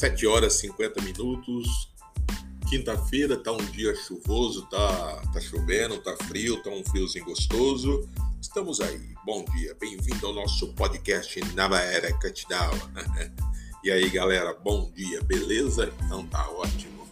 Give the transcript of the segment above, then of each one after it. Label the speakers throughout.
Speaker 1: 7 horas e 50 minutos. Quinta-feira tá um dia chuvoso, tá, tá chovendo, tá frio, tá um friozinho gostoso. Estamos aí. Bom dia, bem-vindo ao nosso podcast Nova Era Catidal. e aí, galera, bom dia, beleza? Então tá ótimo.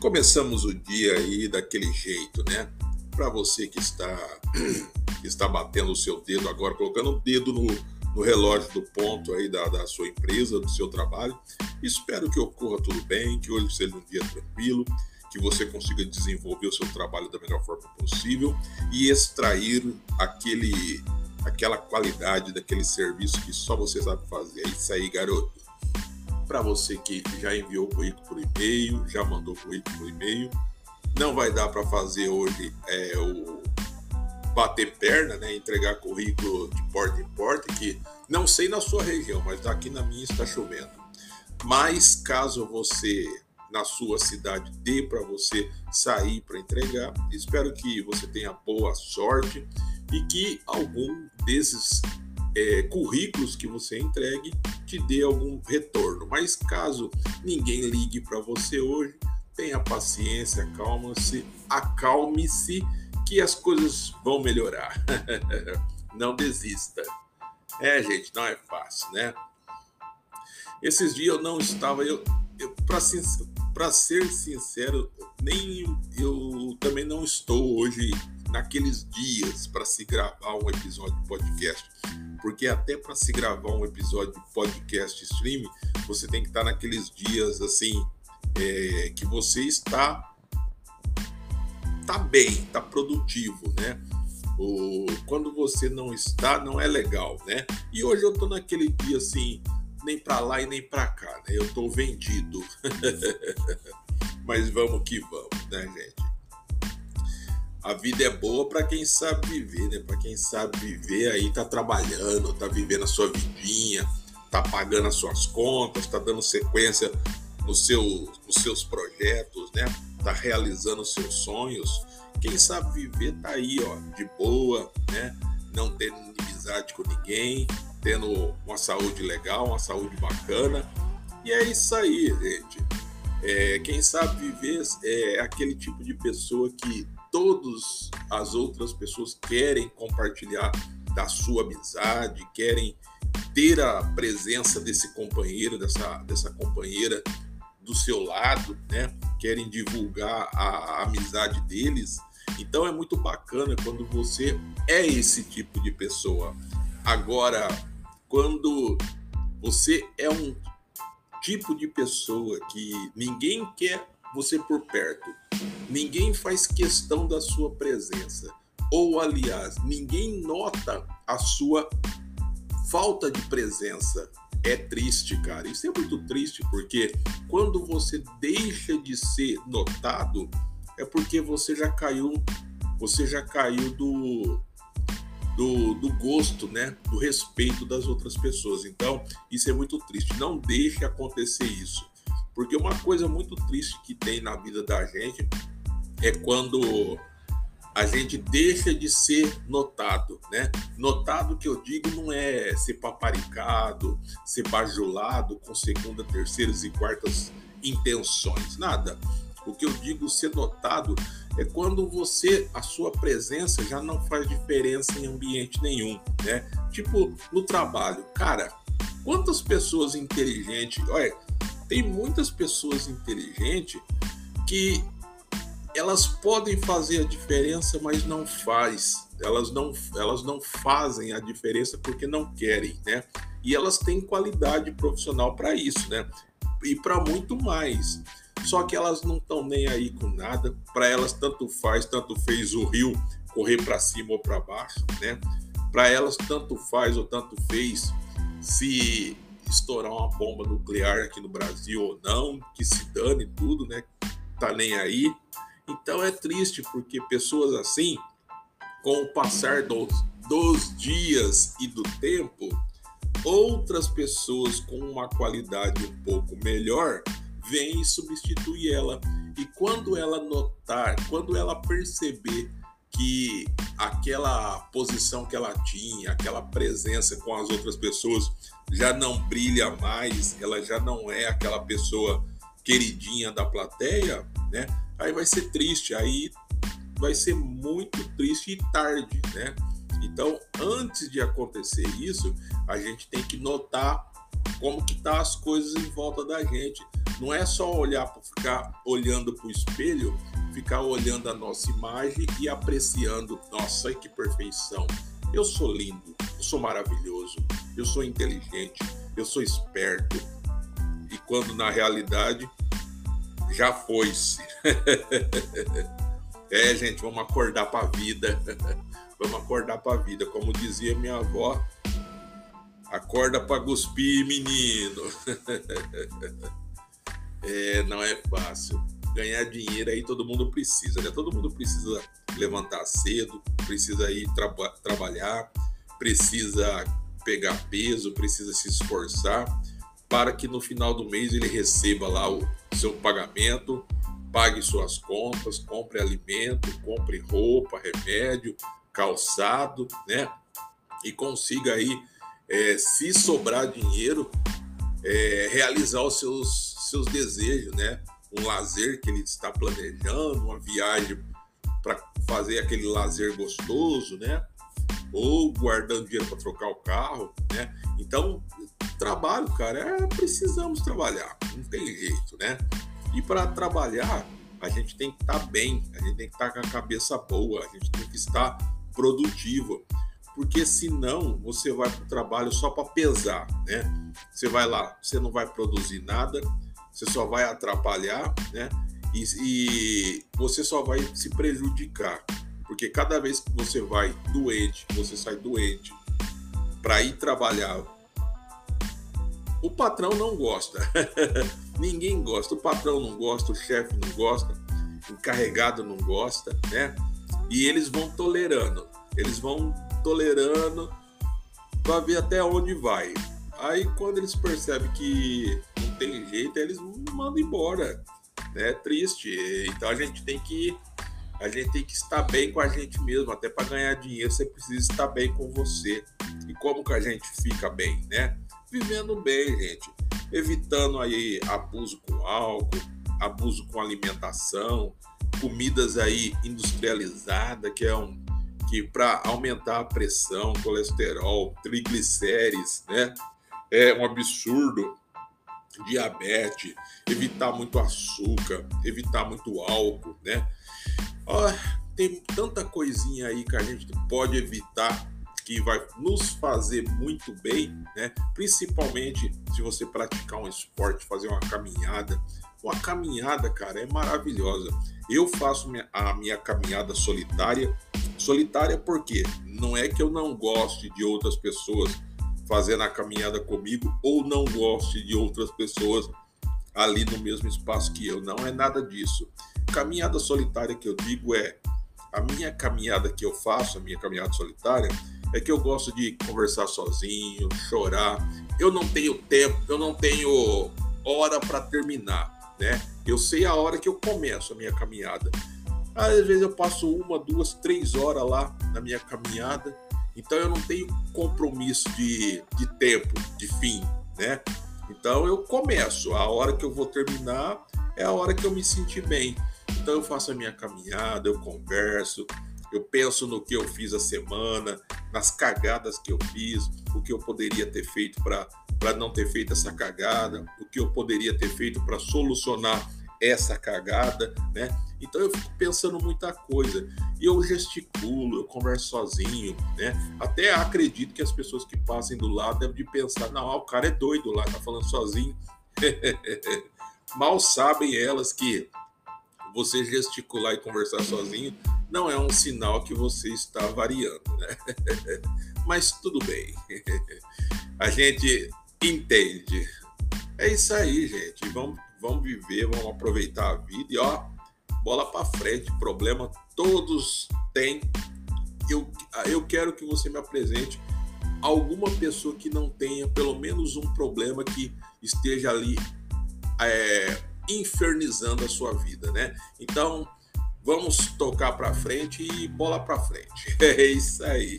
Speaker 1: Começamos o dia aí daquele jeito, né? Para você que está que está batendo o seu dedo agora, colocando o dedo no no relógio do ponto aí da, da sua empresa, do seu trabalho. Espero que ocorra tudo bem, que hoje seja um dia tranquilo, que você consiga desenvolver o seu trabalho da melhor forma possível e extrair aquele, aquela qualidade daquele serviço que só você sabe fazer. É isso aí, garoto. Para você que já enviou o currículo por e-mail, já mandou o currículo por e-mail, não vai dar para fazer hoje é, o bater perna, né, entregar currículo de porta em porta, que não sei na sua região, mas aqui na minha está chovendo. Mas caso você na sua cidade dê para você sair para entregar, espero que você tenha boa sorte e que algum desses é, currículos que você entregue te dê algum retorno. Mas caso ninguém ligue para você hoje, tenha paciência, acalme-se, acalme-se que as coisas vão melhorar. não desista. É, gente, não é fácil, né? Esses dias eu não estava, eu, eu para ser sincero, nem eu também não estou hoje naqueles dias para se gravar um episódio de podcast, porque até para se gravar um episódio de podcast stream, você tem que estar naqueles dias assim é, que você está tá bem, tá produtivo, né? O, quando você não está, não é legal, né? E hoje eu tô naquele dia assim, nem para lá e nem para cá, né? Eu tô vendido. Mas vamos que vamos, né, gente? A vida é boa para quem sabe viver, né? Para quem sabe viver aí tá trabalhando, tá vivendo a sua vidinha, tá pagando as suas contas, tá dando sequência nos seus, nos seus projetos, né? Tá realizando seus sonhos. Quem sabe viver tá aí, ó, de boa, né? Não tendo inimizade com ninguém, tendo uma saúde legal, uma saúde bacana. E é isso aí, gente. É, quem sabe viver é aquele tipo de pessoa que todas as outras pessoas querem compartilhar da sua amizade, querem ter a presença desse companheiro, dessa, dessa companheira do seu lado, né? Querem divulgar a, a amizade deles. Então é muito bacana quando você é esse tipo de pessoa. Agora, quando você é um tipo de pessoa que ninguém quer você por perto, ninguém faz questão da sua presença, ou aliás, ninguém nota a sua falta de presença é triste, cara. Isso é muito triste porque quando você deixa de ser notado, é porque você já caiu, você já caiu do, do, do, gosto, né? Do respeito das outras pessoas. Então, isso é muito triste. Não deixe acontecer isso. Porque uma coisa muito triste que tem na vida da gente é quando a gente deixa de ser notado, né? Notado que eu digo não é ser paparicado, ser bajulado com segunda, terceiras e quartas intenções, nada. O que eu digo ser notado é quando você, a sua presença já não faz diferença em ambiente nenhum, né? Tipo no trabalho, cara, quantas pessoas inteligentes, olha, tem muitas pessoas inteligentes que elas podem fazer a diferença, mas não faz. Elas não, elas não fazem a diferença porque não querem, né? E elas têm qualidade profissional para isso, né? E para muito mais. Só que elas não estão nem aí com nada. Para elas tanto faz, tanto fez o rio correr para cima ou para baixo, né? Para elas tanto faz ou tanto fez se estourar uma bomba nuclear aqui no Brasil ou não, que se dane tudo, né? Tá nem aí então é triste porque pessoas assim, com o passar dos, dos dias e do tempo, outras pessoas com uma qualidade um pouco melhor vêm e substituem ela. E quando ela notar, quando ela perceber que aquela posição que ela tinha, aquela presença com as outras pessoas já não brilha mais, ela já não é aquela pessoa queridinha da plateia, né? Aí vai ser triste, aí vai ser muito triste e tarde, né? Então, antes de acontecer isso, a gente tem que notar como que tá as coisas em volta da gente. Não é só olhar ficar olhando para o espelho, ficar olhando a nossa imagem e apreciando, nossa, que perfeição. Eu sou lindo, eu sou maravilhoso, eu sou inteligente, eu sou esperto. E quando na realidade já foi-se. é, gente, vamos acordar para a vida. vamos acordar para a vida. Como dizia minha avó, acorda para cuspir, menino. é, não é fácil. Ganhar dinheiro aí todo mundo precisa, né? Todo mundo precisa levantar cedo, precisa ir tra trabalhar, precisa pegar peso, precisa se esforçar para que no final do mês ele receba lá o seu pagamento, pague suas contas, compre alimento, compre roupa, remédio, calçado, né? E consiga aí, é, se sobrar dinheiro, é, realizar os seus, seus desejos, né? Um lazer que ele está planejando, uma viagem para fazer aquele lazer gostoso, né? Ou guardando dinheiro para trocar o carro, né? Então, trabalho, cara, é, precisamos trabalhar, não tem jeito, né? E para trabalhar, a gente tem que estar tá bem, a gente tem que estar tá com a cabeça boa, a gente tem que estar produtivo, porque senão você vai para o trabalho só para pesar, né? Você vai lá, você não vai produzir nada, você só vai atrapalhar, né? E, e você só vai se prejudicar, porque cada vez que você vai doente, você sai doente para ir trabalhar o patrão não gosta. Ninguém gosta. O patrão não gosta, o chefe não gosta, o encarregado não gosta, né? E eles vão tolerando. Eles vão tolerando para ver até onde vai. Aí quando eles percebem que não tem jeito, eles mandam embora. É triste. Então a gente tem que a gente tem que estar bem com a gente mesmo, até para ganhar dinheiro você precisa estar bem com você. E como que a gente fica bem, né? vivendo bem, gente. Evitando aí abuso com álcool, abuso com alimentação, comidas aí industrializadas, que é um que para aumentar a pressão, colesterol, triglicérides, né? É um absurdo. Diabetes, evitar muito açúcar, evitar muito álcool, né? Ó, tem tanta coisinha aí que a gente pode evitar que vai nos fazer muito bem, né? Principalmente se você praticar um esporte, fazer uma caminhada. Uma caminhada, cara, é maravilhosa. Eu faço a minha caminhada solitária. Solitária porque não é que eu não goste de outras pessoas fazendo a caminhada comigo ou não goste de outras pessoas ali no mesmo espaço que eu. Não é nada disso. Caminhada solitária que eu digo é a minha caminhada que eu faço, a minha caminhada solitária, é que eu gosto de conversar sozinho, chorar. Eu não tenho tempo, eu não tenho hora para terminar, né? Eu sei a hora que eu começo a minha caminhada. Às vezes eu passo uma, duas, três horas lá na minha caminhada, então eu não tenho compromisso de, de tempo, de fim, né? Então eu começo, a hora que eu vou terminar é a hora que eu me sentir bem. Então eu faço a minha caminhada, eu converso, eu penso no que eu fiz a semana, nas cagadas que eu fiz, o que eu poderia ter feito para não ter feito essa cagada, o que eu poderia ter feito para solucionar essa cagada, né? Então eu fico pensando muita coisa. E eu gesticulo, eu converso sozinho, né? Até acredito que as pessoas que passem do lado devem de pensar, não, ah, o cara é doido lá, tá falando sozinho. Mal sabem elas que você gesticular e conversar sozinho não é um sinal que você está variando, né? Mas tudo bem. A gente entende. É isso aí, gente. Vamos, vamos viver, vamos aproveitar a vida e ó, bola para frente. Problema todos têm. Eu, eu quero que você me apresente alguma pessoa que não tenha pelo menos um problema que esteja ali é, infernizando a sua vida, né? Então, vamos tocar para frente e bola para frente. É isso aí.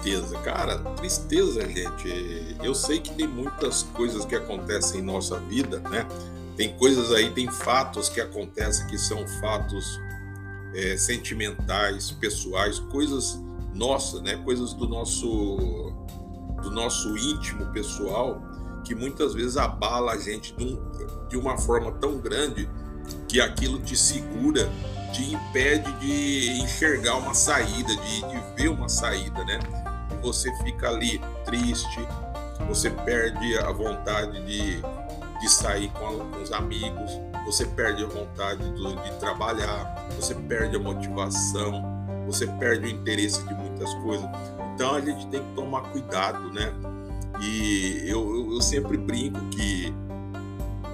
Speaker 1: Tristeza, cara, tristeza, gente. Eu sei que tem muitas coisas que acontecem em nossa vida, né? Tem coisas aí, tem fatos que acontecem que são fatos é, sentimentais, pessoais, coisas nossas, né? Coisas do nosso do nosso íntimo pessoal que muitas vezes abala a gente de, um, de uma forma tão grande que aquilo te segura te impede de enxergar uma saída, de, de ver uma saída, né? Você fica ali triste, você perde a vontade de, de sair com, com os amigos, você perde a vontade do, de trabalhar, você perde a motivação, você perde o interesse de muitas coisas. Então a gente tem que tomar cuidado, né? E eu, eu, eu sempre brinco que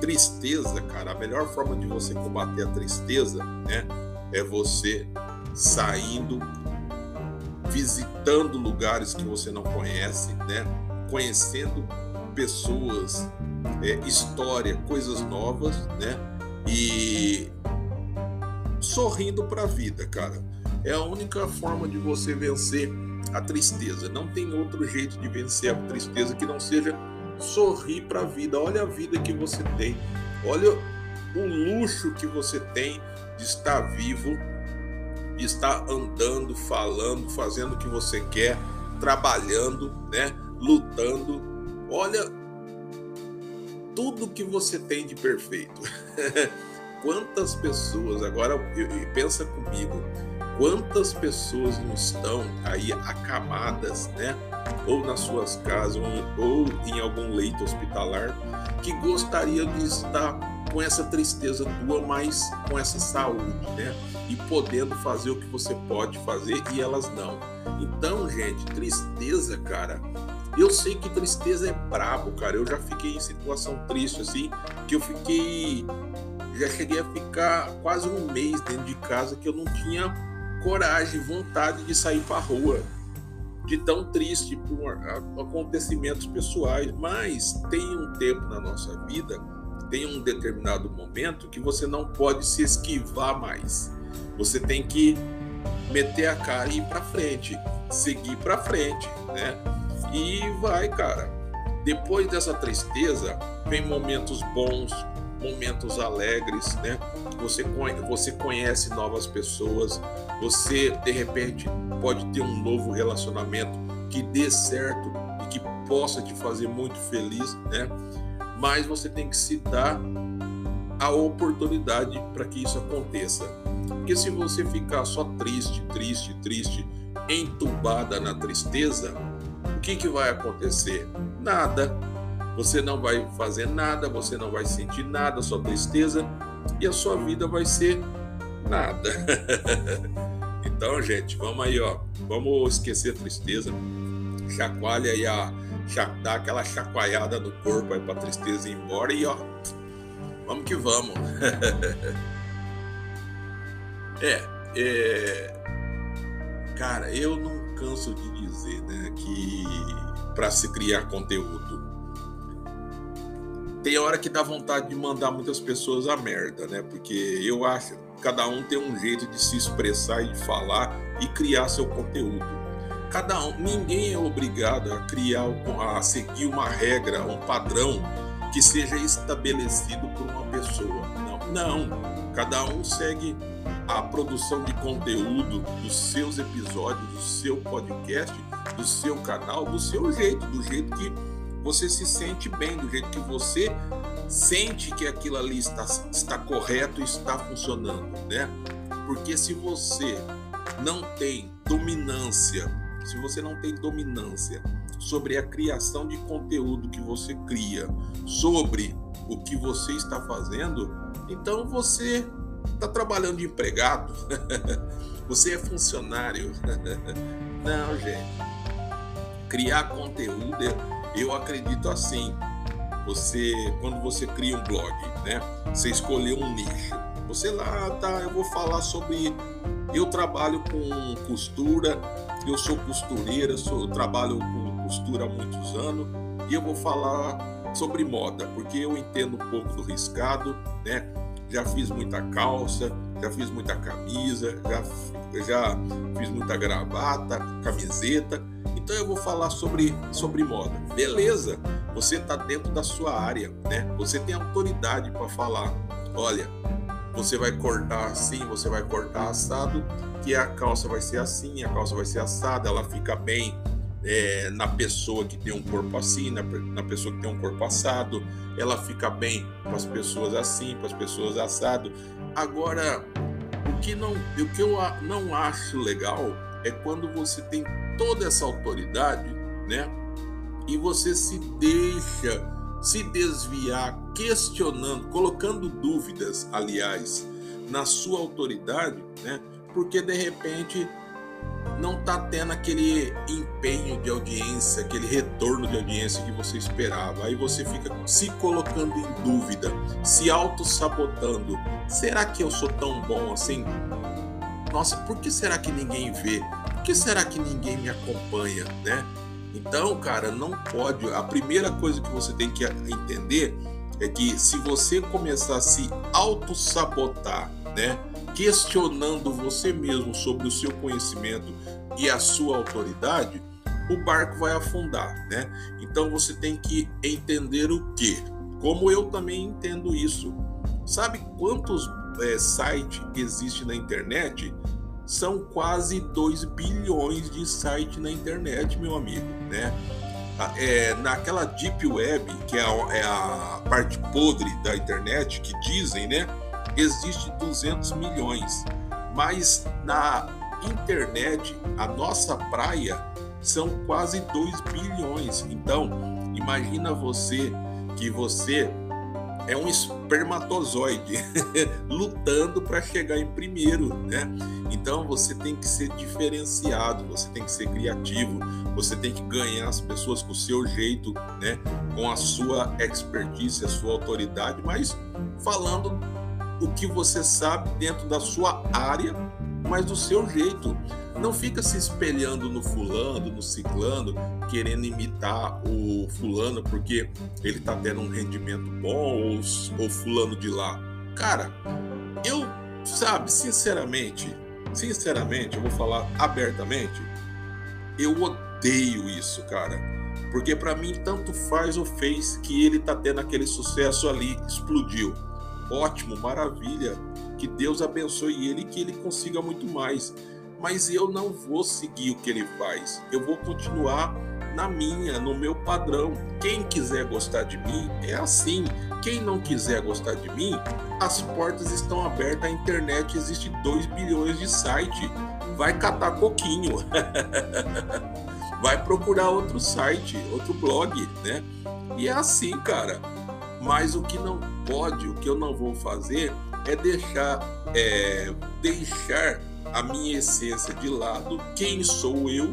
Speaker 1: tristeza, cara, a melhor forma de você combater a tristeza, né? é você saindo, visitando lugares que você não conhece, né? Conhecendo pessoas, é, história, coisas novas, né? E sorrindo para a vida, cara. É a única forma de você vencer a tristeza. Não tem outro jeito de vencer a tristeza que não seja sorrir para a vida. Olha a vida que você tem. Olha o luxo que você tem de estar vivo, de estar andando, falando, fazendo o que você quer, trabalhando, né? Lutando. Olha tudo que você tem de perfeito. quantas pessoas, agora pensa comigo, quantas pessoas não estão aí acamadas, né? Ou nas suas casas, ou em algum leito hospitalar, que gostariam de estar com essa tristeza tua, mas com essa saúde, né? E podendo fazer o que você pode fazer e elas não. Então, gente, tristeza, cara. Eu sei que tristeza é brabo, cara. Eu já fiquei em situação triste assim, que eu fiquei já cheguei a ficar quase um mês dentro de casa que eu não tinha coragem, vontade de sair para rua, de tão triste por acontecimentos pessoais. Mas tem um tempo na nossa vida tem um determinado momento que você não pode se esquivar mais. Você tem que meter a cara e ir para frente, seguir para frente, né? E vai, cara. Depois dessa tristeza, vem momentos bons, momentos alegres, né? Você, você conhece novas pessoas, você de repente pode ter um novo relacionamento que dê certo e que possa te fazer muito feliz, né? Mas você tem que se dar a oportunidade para que isso aconteça. Porque se você ficar só triste, triste, triste, entubada na tristeza, o que, que vai acontecer? Nada. Você não vai fazer nada, você não vai sentir nada, só tristeza, e a sua vida vai ser nada. então, gente, vamos aí, ó. Vamos esquecer a tristeza. Chacoalha aí a dá aquela chacoalhada no corpo aí pra tristeza ir embora e ó, vamos que vamos. é, é, cara, eu não canso de dizer, né, que para se criar conteúdo tem hora que dá vontade de mandar muitas pessoas a merda, né? Porque eu acho que cada um tem um jeito de se expressar e de falar e criar seu conteúdo cada um, ninguém é obrigado a criar, a seguir uma regra, um padrão que seja estabelecido por uma pessoa. Não, não. Cada um segue a produção de conteúdo dos seus episódios, do seu podcast, do seu canal, do seu jeito, do jeito que você se sente bem, do jeito que você sente que aquilo ali está, está correto e está funcionando, né? Porque se você não tem dominância se você não tem dominância sobre a criação de conteúdo que você cria, sobre o que você está fazendo, então você está trabalhando de empregado, você é funcionário. Não, gente. Criar conteúdo, eu acredito assim. você quando você cria um blog, né? Você escolheu um nicho. Você lá tá, eu vou falar sobre eu trabalho com costura, eu sou costureira, sou, eu trabalho com costura há muitos anos e eu vou falar sobre moda, porque eu entendo um pouco do riscado, né? Já fiz muita calça, já fiz muita camisa, já, já fiz muita gravata, camiseta. Então eu vou falar sobre, sobre moda. Beleza, você está dentro da sua área, né? Você tem autoridade para falar. Olha, você vai cortar assim, você vai cortar assado, que a calça vai ser assim, a calça vai ser assada, ela fica bem é, na pessoa que tem um corpo assim, na, na, pessoa que tem um corpo assado, ela fica bem para as pessoas assim, para as pessoas assado. Agora, o que, não, o que eu não acho legal é quando você tem toda essa autoridade, né? E você se deixa se desviar, questionando, colocando dúvidas, aliás, na sua autoridade, né? Porque de repente não está tendo aquele empenho de audiência, aquele retorno de audiência que você esperava. Aí você fica se colocando em dúvida, se auto-sabotando. Será que eu sou tão bom assim? Nossa, por que será que ninguém vê? Por que será que ninguém me acompanha, né? Então, cara, não pode. A primeira coisa que você tem que entender é que se você começar a se auto-sabotar, né? questionando você mesmo sobre o seu conhecimento e a sua autoridade, o barco vai afundar, né? Então você tem que entender o que, como eu também entendo isso. Sabe quantos é, sites existem na internet? São quase 2 bilhões de sites na internet, meu amigo, né? É, naquela deep web, que é a, é a parte podre da internet, que dizem, né? Existe 200 milhões, mas na internet, a nossa praia são quase 2 bilhões. Então, imagina você que você é um espermatozoide lutando para chegar em primeiro, né? Então você tem que ser diferenciado, você tem que ser criativo, você tem que ganhar as pessoas com o seu jeito, né? Com a sua expertise, a sua autoridade, mas falando o que você sabe dentro da sua área, mas do seu jeito. Não fica se espelhando no fulano, no ciclano, querendo imitar o fulano porque ele tá tendo um rendimento bom ou, ou fulano de lá. Cara, eu, sabe, sinceramente, sinceramente, eu vou falar abertamente, eu odeio isso, cara. Porque para mim tanto faz ou fez que ele tá tendo aquele sucesso ali, explodiu ótimo, maravilha, que Deus abençoe ele e que ele consiga muito mais. Mas eu não vou seguir o que ele faz, eu vou continuar na minha, no meu padrão. Quem quiser gostar de mim é assim. Quem não quiser gostar de mim, as portas estão abertas, a internet existe 2 bilhões de site. Vai catar coquinho. Vai procurar outro site, outro blog, né? E é assim, cara. Mas o que não pode, o que eu não vou fazer é deixar, é, deixar a minha essência de lado, quem sou eu,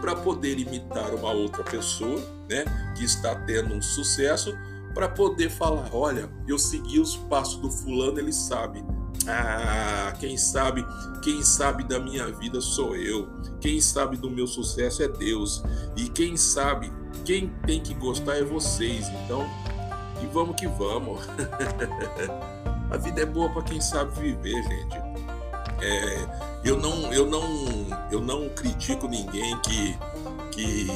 Speaker 1: para poder imitar uma outra pessoa, né, que está tendo um sucesso, para poder falar, olha, eu segui os passos do fulano, ele sabe. Ah, quem sabe, quem sabe da minha vida sou eu. Quem sabe do meu sucesso é Deus. E quem sabe, quem tem que gostar é vocês. Então, e vamos que vamos. a vida é boa para quem sabe viver, gente. É, eu não, eu não, eu não critico ninguém que, que,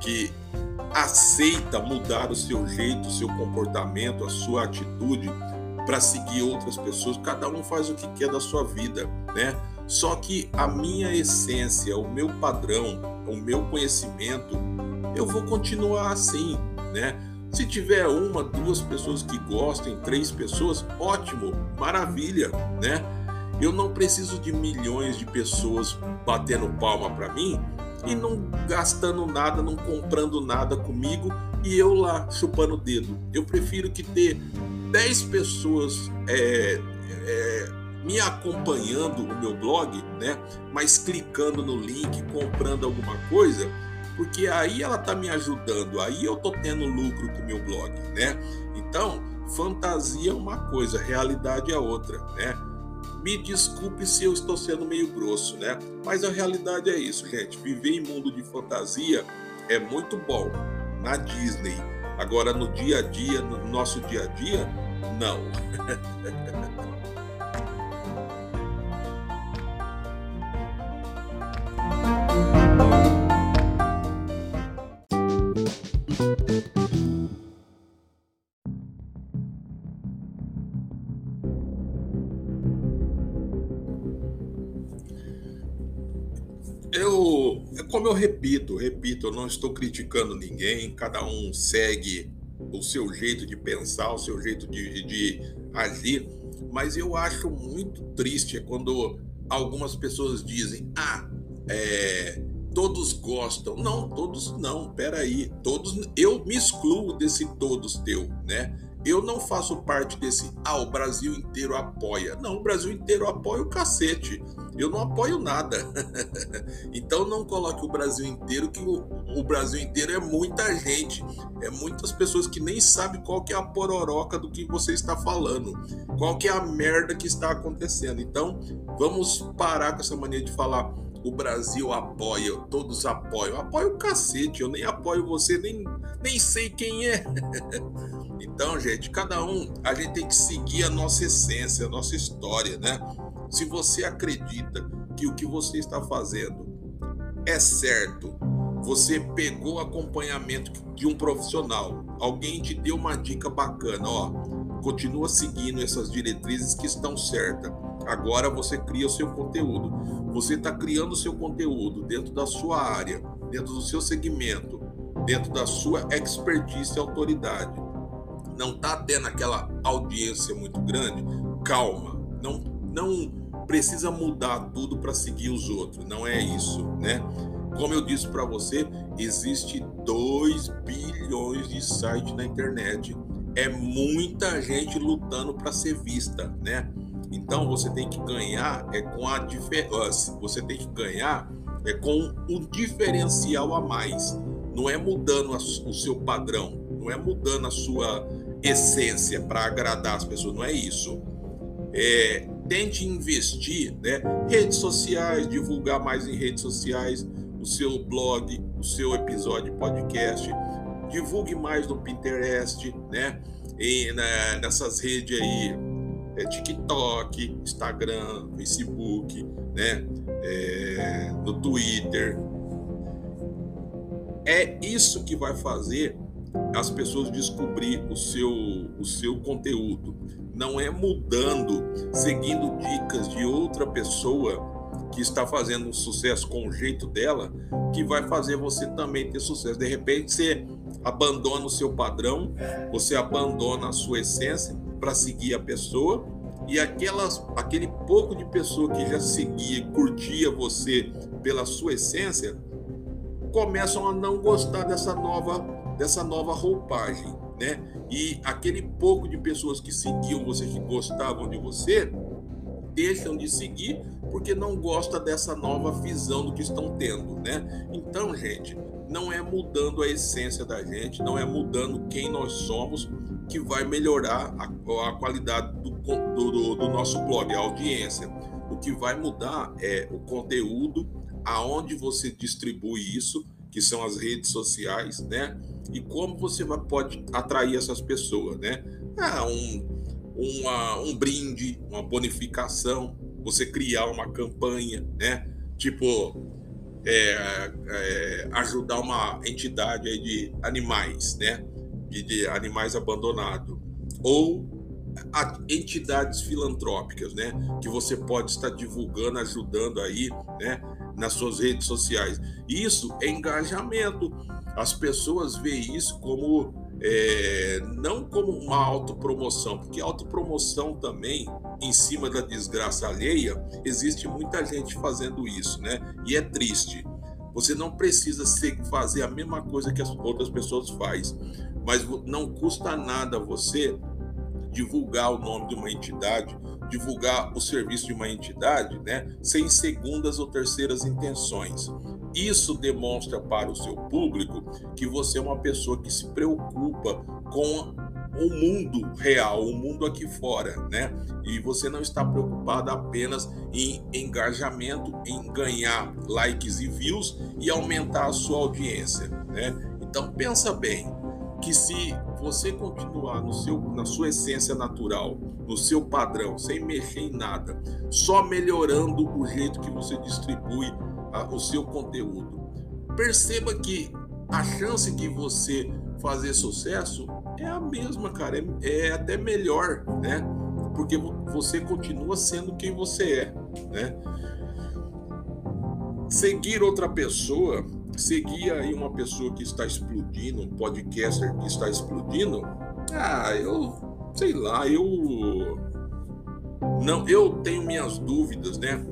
Speaker 1: que aceita mudar o seu jeito, o seu comportamento, a sua atitude para seguir outras pessoas. Cada um faz o que quer da sua vida, né? Só que a minha essência, o meu padrão, o meu conhecimento, eu vou continuar assim, né? Se tiver uma, duas pessoas que gostem, três pessoas, ótimo, maravilha, né? Eu não preciso de milhões de pessoas batendo palma para mim e não gastando nada, não comprando nada comigo e eu lá chupando o dedo. Eu prefiro que ter 10 pessoas é, é, me acompanhando no meu blog, né? Mas clicando no link, comprando alguma coisa, porque aí ela tá me ajudando, aí eu tô tendo lucro com o meu blog, né? Então, fantasia é uma coisa, realidade é outra, né? Me desculpe se eu estou sendo meio grosso, né? Mas a realidade é isso, gente. Viver em mundo de fantasia é muito bom na Disney. Agora, no dia a dia, no nosso dia a dia, não. repito, repito, eu não estou criticando ninguém, cada um segue o seu jeito de pensar, o seu jeito de, de agir, mas eu acho muito triste quando algumas pessoas dizem: ah, é, todos gostam. Não, todos não, peraí, todos, eu me excluo desse todos teu, né? Eu não faço parte desse, ah, o Brasil inteiro apoia. Não, o Brasil inteiro apoia o cacete. Eu não apoio nada. então não coloque o Brasil inteiro, que o, o, Brasil inteiro é muita gente. É muitas pessoas que nem sabem qual que é a pororoca do que você está falando. Qual que é a merda que está acontecendo. Então, vamos parar com essa mania de falar o Brasil apoia, todos apoiam. Apoio o cacete, eu nem apoio você, nem, nem sei quem é. então, gente, cada um, a gente tem que seguir a nossa essência, a nossa história, né? Se você acredita que o que você está fazendo é certo, você pegou acompanhamento de um profissional, alguém te deu uma dica bacana, ó, continua seguindo essas diretrizes que estão certas. Agora você cria o seu conteúdo. Você está criando o seu conteúdo dentro da sua área, dentro do seu segmento, dentro da sua expertise e autoridade. Não está tendo aquela audiência muito grande? Calma, não, não precisa mudar tudo para seguir os outros. Não é isso, né? Como eu disse para você, existe 2 bilhões de sites na internet. É muita gente lutando para ser vista, né? Então você tem que ganhar é com a diferença, você tem que ganhar é com um diferencial a mais. Não é mudando o seu padrão, não é mudando a sua essência para agradar as pessoas, não é isso. É, tente investir, né? Redes sociais, divulgar mais em redes sociais, o seu blog, o seu episódio de podcast, divulgue mais no Pinterest, né? E né, nessas redes aí, é, TikTok, Instagram, Facebook, né? É, no Twitter. É isso que vai fazer as pessoas descobrir o seu, o seu conteúdo. Não é mudando, seguindo dicas de outra pessoa que está fazendo um sucesso com o jeito dela, que vai fazer você também ter sucesso. De repente você abandona o seu padrão, você abandona a sua essência para seguir a pessoa e aquelas, aquele pouco de pessoa que já seguia, curtia você pela sua essência, começam a não gostar dessa nova dessa nova roupagem, né? E aquele pouco de pessoas que seguiam você, que gostavam de você, deixam de seguir porque não gosta dessa nova visão do que estão tendo, né? Então, gente, não é mudando a essência da gente, não é mudando quem nós somos que vai melhorar a, a qualidade do, do, do nosso blog, a audiência. O que vai mudar é o conteúdo, aonde você distribui isso, que são as redes sociais, né? E como você pode atrair essas pessoas, né? Ah, um, uma, um brinde, uma bonificação, você criar uma campanha, né? Tipo, é, é, ajudar uma entidade de animais, né? De, de animais abandonados. Ou entidades filantrópicas, né? Que você pode estar divulgando, ajudando aí, né? Nas suas redes sociais. Isso é engajamento as pessoas veem isso como é, não como uma autopromoção, porque autopromoção também, em cima da desgraça alheia, existe muita gente fazendo isso, né? E é triste. Você não precisa fazer a mesma coisa que as outras pessoas fazem, mas não custa nada você divulgar o nome de uma entidade, divulgar o serviço de uma entidade, né, sem segundas ou terceiras intenções. Isso demonstra para o seu público que você é uma pessoa que se preocupa com o mundo real, o mundo aqui fora, né? E você não está preocupado apenas em engajamento, em ganhar likes e views e aumentar a sua audiência, né? Então pensa bem que se você continuar no seu, na sua essência natural, no seu padrão, sem mexer em nada, só melhorando o jeito que você distribui a, o seu conteúdo, perceba que a chance de você fazer sucesso é a mesma, cara, é, é até melhor, né? Porque você continua sendo quem você é, né? Seguir outra pessoa, seguir aí uma pessoa que está explodindo, um podcaster que está explodindo, ah, eu sei lá, eu não, eu tenho minhas dúvidas, né?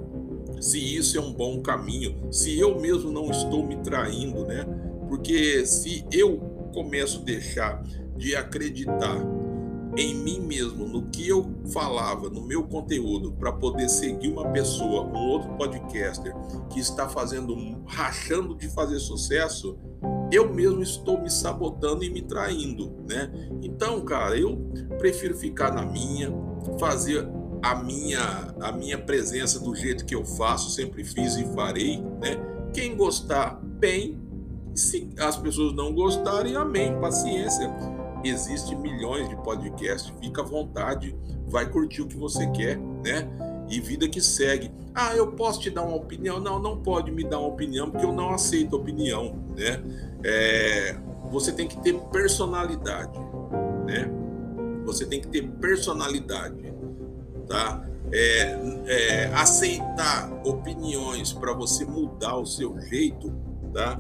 Speaker 1: Se isso é um bom caminho, se eu mesmo não estou me traindo, né? Porque se eu começo a deixar de acreditar em mim mesmo, no que eu falava, no meu conteúdo, para poder seguir uma pessoa, um outro podcaster que está fazendo, rachando de fazer sucesso, eu mesmo estou me sabotando e me traindo, né? Então, cara, eu prefiro ficar na minha, fazer a minha a minha presença do jeito que eu faço, sempre fiz e farei, né? Quem gostar, bem. Se as pessoas não gostarem, amém, paciência Existe milhões de podcasts, fica à vontade, vai curtir o que você quer, né? E vida que segue. Ah, eu posso te dar uma opinião? Não, não pode me dar uma opinião porque eu não aceito opinião, né? É, você tem que ter personalidade, né? Você tem que ter personalidade, tá? É, é, aceitar opiniões para você mudar o seu jeito, tá?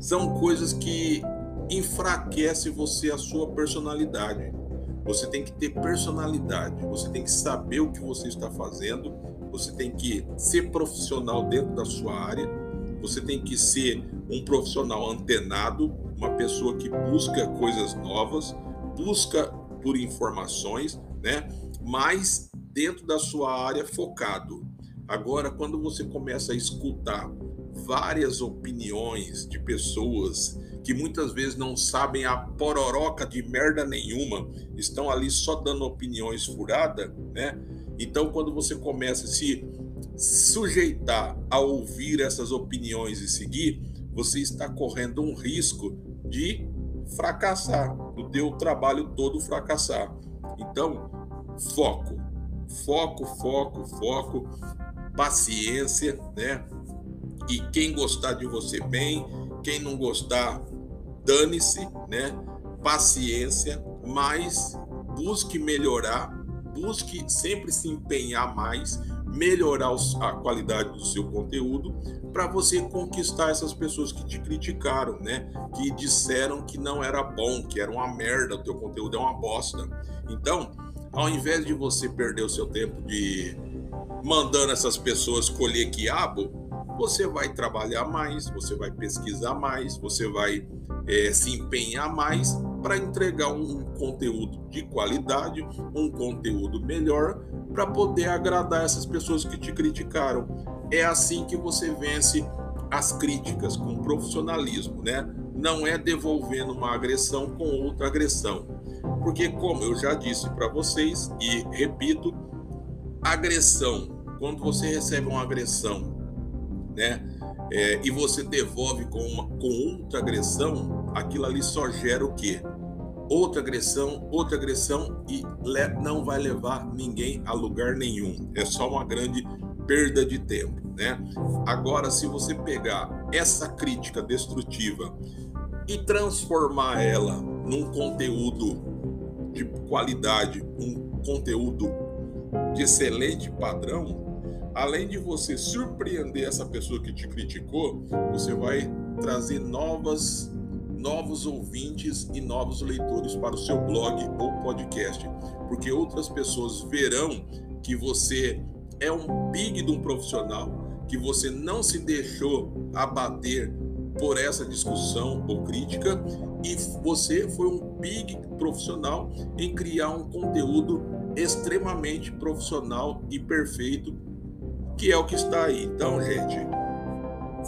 Speaker 1: São coisas que enfraquece você a sua personalidade. Você tem que ter personalidade, você tem que saber o que você está fazendo, você tem que ser profissional dentro da sua área, você tem que ser um profissional antenado, uma pessoa que busca coisas novas, busca por informações, né? Mas dentro da sua área focado. Agora, quando você começa a escutar várias opiniões de pessoas que muitas vezes não sabem a pororoca de merda nenhuma, estão ali só dando opiniões furadas, né? Então, quando você começa a se sujeitar a ouvir essas opiniões e seguir, você está correndo um risco de fracassar, do teu trabalho todo fracassar. Então, foco, foco, foco, foco, paciência, né? E quem gostar de você bem, quem não gostar, dane-se, né? Paciência, mas busque melhorar, busque sempre se empenhar mais, melhorar a qualidade do seu conteúdo para você conquistar essas pessoas que te criticaram, né? Que disseram que não era bom, que era uma merda, o teu conteúdo é uma bosta. Então, ao invés de você perder o seu tempo de mandando essas pessoas colher quiabo, você vai trabalhar mais, você vai pesquisar mais, você vai é, se empenhar mais para entregar um conteúdo de qualidade, um conteúdo melhor, para poder agradar essas pessoas que te criticaram. É assim que você vence as críticas com profissionalismo, né? Não é devolvendo uma agressão com outra agressão. Porque, como eu já disse para vocês e repito, agressão, quando você recebe uma agressão né? É, e você devolve com, uma, com outra agressão, aquilo ali só gera o quê? Outra agressão, outra agressão e le, não vai levar ninguém a lugar nenhum. É só uma grande perda de tempo, né? Agora, se você pegar essa crítica destrutiva e transformar ela num conteúdo de qualidade, um conteúdo de excelente padrão, além de você surpreender essa pessoa que te criticou, você vai trazer novas novos ouvintes e novos leitores para o seu blog ou podcast, porque outras pessoas verão que você é um big de um profissional, que você não se deixou abater por essa discussão ou crítica e você foi um big profissional em criar um conteúdo extremamente profissional e perfeito que é o que está aí. Então, gente,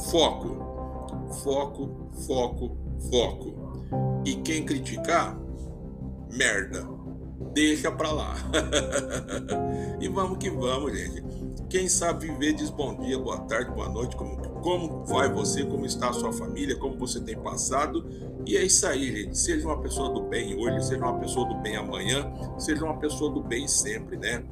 Speaker 1: foco. foco, foco, foco. E quem criticar, merda. Deixa pra lá. e vamos que vamos, gente. Quem sabe viver diz bom dia, boa tarde, boa noite, como, como vai você, como está a sua família, como você tem passado. E é isso aí, gente. Seja uma pessoa do bem hoje, seja uma pessoa do bem amanhã, seja uma pessoa do bem sempre, né?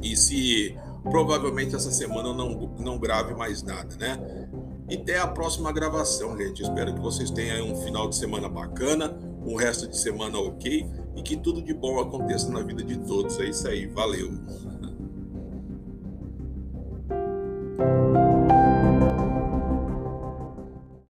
Speaker 1: E se Provavelmente essa semana eu não, não grave mais nada, né? E até a próxima gravação, gente. Espero que vocês tenham um final de semana bacana, um resto de semana ok e que tudo de bom aconteça na vida de todos. É isso aí, valeu!